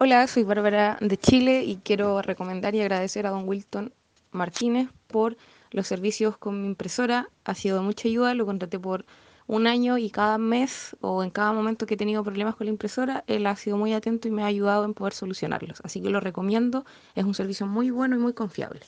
Hola, soy Bárbara de Chile y quiero recomendar y agradecer a don Wilton Martínez por los servicios con mi impresora. Ha sido de mucha ayuda, lo contraté por un año y cada mes o en cada momento que he tenido problemas con la impresora, él ha sido muy atento y me ha ayudado en poder solucionarlos. Así que lo recomiendo, es un servicio muy bueno y muy confiable.